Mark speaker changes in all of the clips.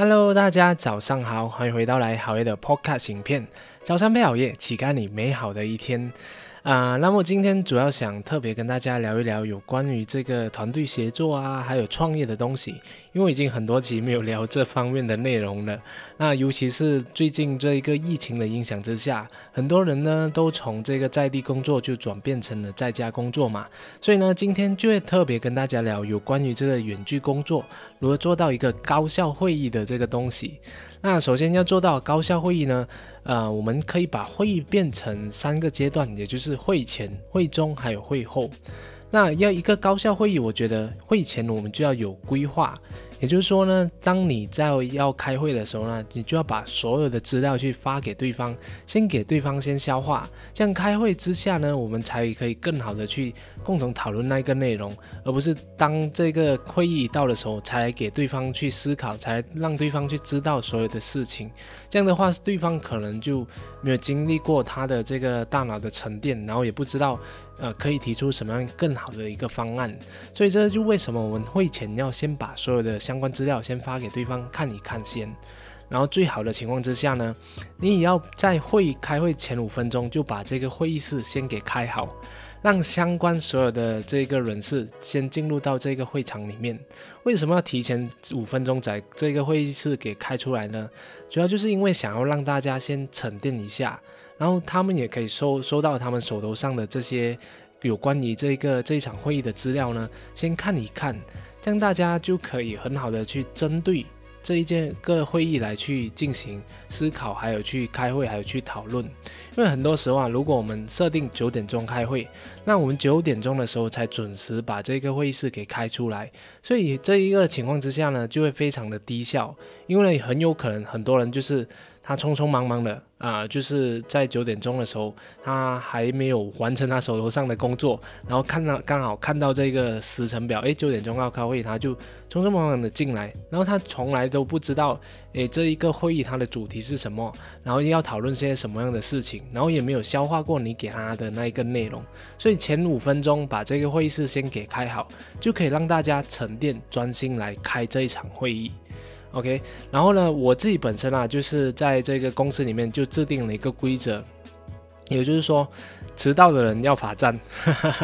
Speaker 1: Hello，大家早上好，欢迎回到来好夜的 Podcast 影片。早上配好夜，启开你美好的一天。啊，那么今天主要想特别跟大家聊一聊有关于这个团队协作啊，还有创业的东西，因为已经很多集没有聊这方面的内容了。那尤其是最近这一个疫情的影响之下，很多人呢都从这个在地工作就转变成了在家工作嘛，所以呢，今天就会特别跟大家聊有关于这个远距工作如何做到一个高效会议的这个东西。那首先要做到高效会议呢，呃，我们可以把会议变成三个阶段，也就是会前、会中还有会后。那要一个高效会议，我觉得会前我们就要有规划。也就是说呢，当你在要开会的时候呢，你就要把所有的资料去发给对方，先给对方先消化，这样开会之下呢，我们才可以更好的去共同讨论那个内容，而不是当这个会议到的时候才来给对方去思考，才让对方去知道所有的事情。这样的话，对方可能就没有经历过他的这个大脑的沉淀，然后也不知道呃可以提出什么样更好的一个方案。所以这就为什么我们会前要先把所有的。相关资料先发给对方看一看先，然后最好的情况之下呢，你也要在会议开会前五分钟就把这个会议室先给开好，让相关所有的这个人士先进入到这个会场里面。为什么要提前五分钟在这个会议室给开出来呢？主要就是因为想要让大家先沉淀一下，然后他们也可以收收到他们手头上的这些有关于这个这一场会议的资料呢，先看一看。这样大家就可以很好的去针对这一件个会议来去进行思考，还有去开会，还有去讨论。因为很多时候啊，如果我们设定九点钟开会，那我们九点钟的时候才准时把这个会议室给开出来，所以这一个情况之下呢，就会非常的低效，因为很有可能很多人就是他匆匆忙忙的。啊，就是在九点钟的时候，他还没有完成他手头上的工作，然后看到刚好看到这个时程表，诶，九点钟要开会，他就匆匆忙忙的进来，然后他从来都不知道，诶，这一个会议它的主题是什么，然后要讨论些什么样的事情，然后也没有消化过你给他的那一个内容，所以前五分钟把这个会议室先给开好，就可以让大家沉淀专心来开这一场会议。OK，然后呢，我自己本身啊，就是在这个公司里面就制定了一个规则，也就是说，迟到的人要罚站。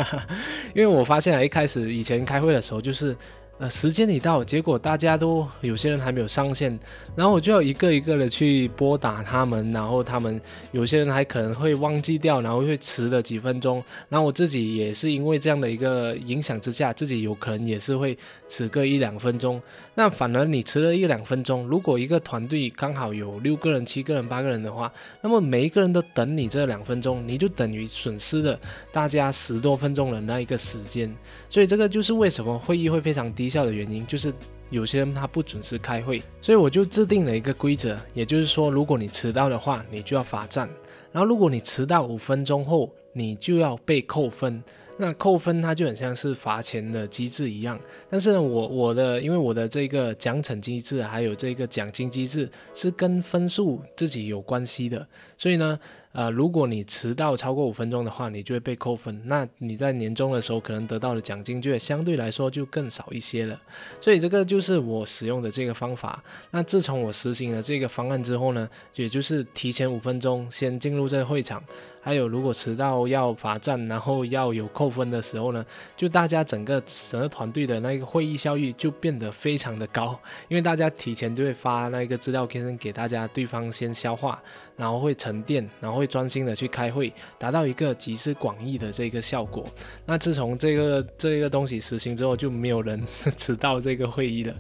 Speaker 1: 因为我发现啊，一开始以前开会的时候就是。呃，时间一到，结果大家都有些人还没有上线，然后我就要一个一个的去拨打他们，然后他们有些人还可能会忘记掉，然后会迟了几分钟，然后我自己也是因为这样的一个影响之下，自己有可能也是会迟个一两分钟。那反而你迟了一两分钟，如果一个团队刚好有六个人、七个人、八个人的话，那么每一个人都等你这两分钟，你就等于损失了大家十多分钟的那一个时间。所以这个就是为什么会议会非常低。低效的原因就是有些人他不准时开会，所以我就制定了一个规则，也就是说，如果你迟到的话，你就要罚站；然后如果你迟到五分钟后，你就要被扣分。那扣分它就很像是罚钱的机制一样，但是呢，我我的因为我的这个奖惩机制还有这个奖金机制是跟分数自己有关系的，所以呢。呃，如果你迟到超过五分钟的话，你就会被扣分。那你在年终的时候可能得到的奖金就会相对来说就更少一些了。所以这个就是我使用的这个方法。那自从我实行了这个方案之后呢，也就是提前五分钟先进入这个会场。还有，如果迟到要罚站，然后要有扣分的时候呢，就大家整个整个团队的那个会议效率就变得非常的高，因为大家提前就会发那个资料先给大家，对方先消化，然后会沉淀，然后会专心的去开会，达到一个集思广益的这个效果。那自从这个这个东西实行之后，就没有人 迟到这个会议了。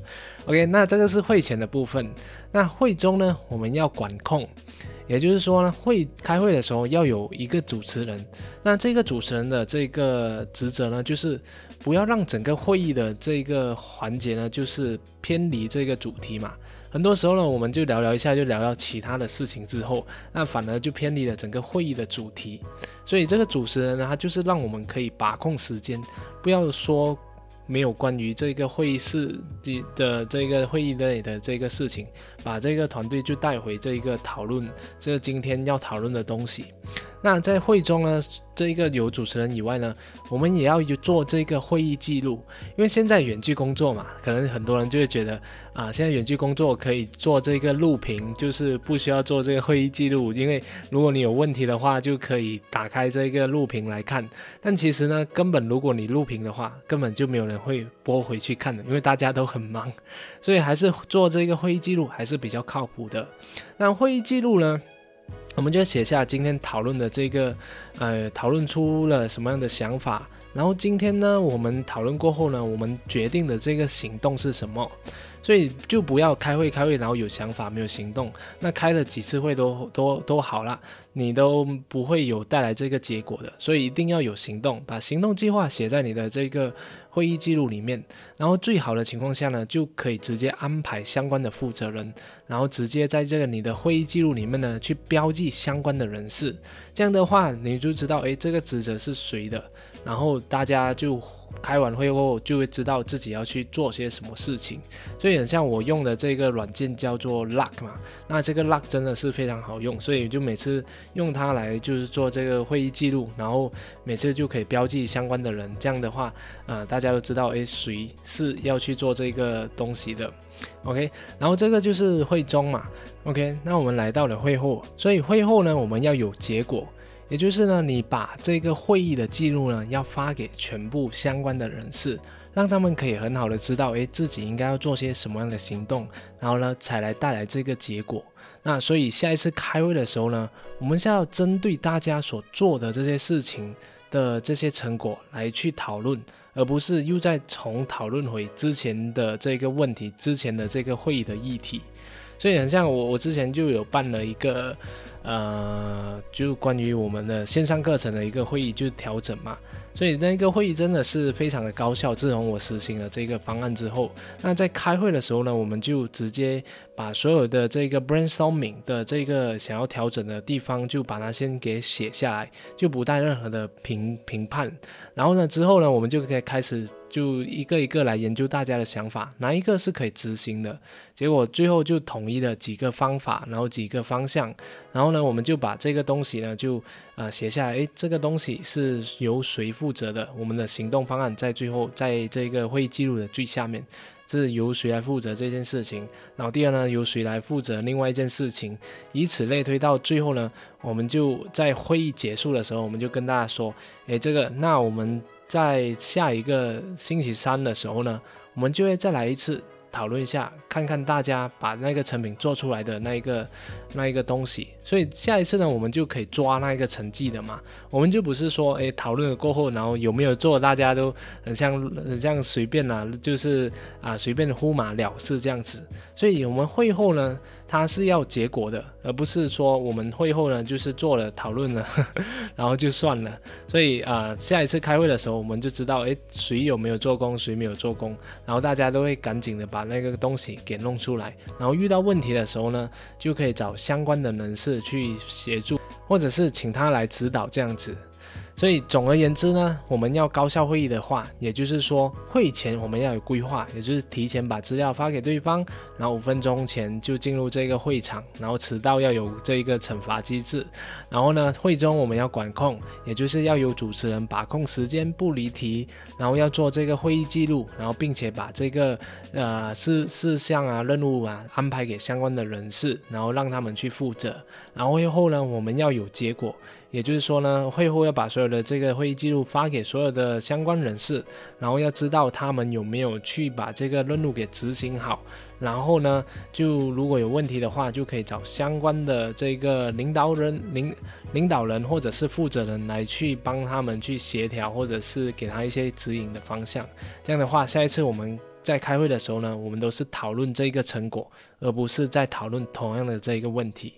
Speaker 1: OK，那这个是会前的部分。那会中呢，我们要管控。也就是说呢，会开会的时候要有一个主持人，那这个主持人的这个职责呢，就是不要让整个会议的这个环节呢，就是偏离这个主题嘛。很多时候呢，我们就聊聊一下，就聊聊其他的事情之后，那反而就偏离了整个会议的主题。所以这个主持人呢，他就是让我们可以把控时间，不要说。没有关于这个会议室的这个会议内的这个事情，把这个团队就带回这一个讨论，这今天要讨论的东西。那在会中呢，这一个有主持人以外呢，我们也要做这个会议记录，因为现在远距工作嘛，可能很多人就会觉得啊，现在远距工作可以做这个录屏，就是不需要做这个会议记录，因为如果你有问题的话，就可以打开这个录屏来看。但其实呢，根本如果你录屏的话，根本就没有人会播回去看的，因为大家都很忙，所以还是做这个会议记录还是比较靠谱的。那会议记录呢？我们就写下今天讨论的这个，呃，讨论出了什么样的想法。然后今天呢，我们讨论过后呢，我们决定的这个行动是什么？所以就不要开会开会，然后有想法没有行动。那开了几次会都都都好了，你都不会有带来这个结果的。所以一定要有行动，把行动计划写在你的这个会议记录里面。然后最好的情况下呢，就可以直接安排相关的负责人，然后直接在这个你的会议记录里面呢去标记相关的人士。这样的话，你就知道，诶，这个职责是谁的。然后大家就开完会后就会知道自己要去做些什么事情，所以很像我用的这个软件叫做 Luck 嘛，那这个 Luck 真的是非常好用，所以就每次用它来就是做这个会议记录，然后每次就可以标记相关的人，这样的话，呃，大家都知道诶谁是要去做这个东西的，OK，然后这个就是会中嘛，OK，那我们来到了会后，所以会后呢我们要有结果。也就是呢，你把这个会议的记录呢，要发给全部相关的人士，让他们可以很好的知道，诶，自己应该要做些什么样的行动，然后呢，才来带来这个结果。那所以下一次开会的时候呢，我们是要针对大家所做的这些事情的这些成果来去讨论，而不是又再重讨论回之前的这个问题、之前的这个会议的议题。所以很像我，我之前就有办了一个。呃，就关于我们的线上课程的一个会议，就调整嘛。所以那个会议真的是非常的高效。自从我实行了这个方案之后，那在开会的时候呢，我们就直接把所有的这个 brainstorming 的这个想要调整的地方，就把它先给写下来，就不带任何的评评判。然后呢，之后呢，我们就可以开始就一个一个来研究大家的想法，哪一个是可以执行的。结果最后就统一了几个方法，然后几个方向，然后呢，我们就把这个东西呢，就呃写下来。诶，这个东西是由谁负负责的？我们的行动方案在最后，在这个会议记录的最下面，这是由谁来负责这件事情？然后第二呢，由谁来负责另外一件事情？以此类推，到最后呢，我们就在会议结束的时候，我们就跟大家说：诶，这个，那我们在下一个星期三的时候呢，我们就会再来一次。讨论一下，看看大家把那个成品做出来的那一个那一个东西，所以下一次呢，我们就可以抓那一个成绩的嘛。我们就不是说，诶，讨论了过后，然后有没有做，大家都很像很像随便啊，就是啊随便呼马了事这样子。所以我们会后呢。它是要结果的，而不是说我们会后呢就是做了讨论了，然后就算了。所以啊，下一次开会的时候，我们就知道，诶，谁有没有做工，谁没有做工，然后大家都会赶紧的把那个东西给弄出来。然后遇到问题的时候呢，就可以找相关的人士去协助，或者是请他来指导这样子。所以总而言之呢，我们要高效会议的话，也就是说会前我们要有规划，也就是提前把资料发给对方，然后五分钟前就进入这个会场，然后迟到要有这一个惩罚机制，然后呢会中我们要管控，也就是要有主持人把控时间不离题，然后要做这个会议记录，然后并且把这个呃事事项啊任务啊安排给相关的人士，然后让他们去负责，然后会后呢我们要有结果。也就是说呢，会后要把所有的这个会议记录发给所有的相关人士，然后要知道他们有没有去把这个任务给执行好。然后呢，就如果有问题的话，就可以找相关的这个领导人、领领导人或者是负责人来去帮他们去协调，或者是给他一些指引的方向。这样的话，下一次我们在开会的时候呢，我们都是讨论这个成果，而不是在讨论同样的这个问题。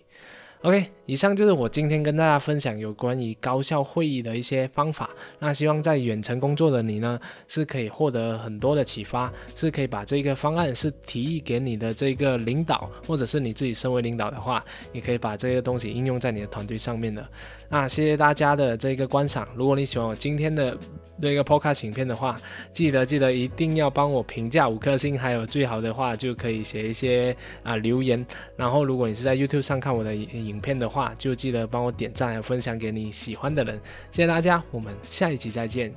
Speaker 1: Okay, 以上就是我今天跟大家分享有关于高效会议的一些方法。那希望在远程工作的你呢，是可以获得很多的启发，是可以把这个方案是提议给你的这个领导，或者是你自己身为领导的话，你可以把这个东西应用在你的团队上面的。那谢谢大家的这个观赏。如果你喜欢我今天的这个 Podcast 影片的话，记得记得一定要帮我评价五颗星，还有最好的话就可以写一些啊留言。然后如果你是在 YouTube 上看我的影片的话，话就记得帮我点赞分享给你喜欢的人。谢谢大家我们下一集再见。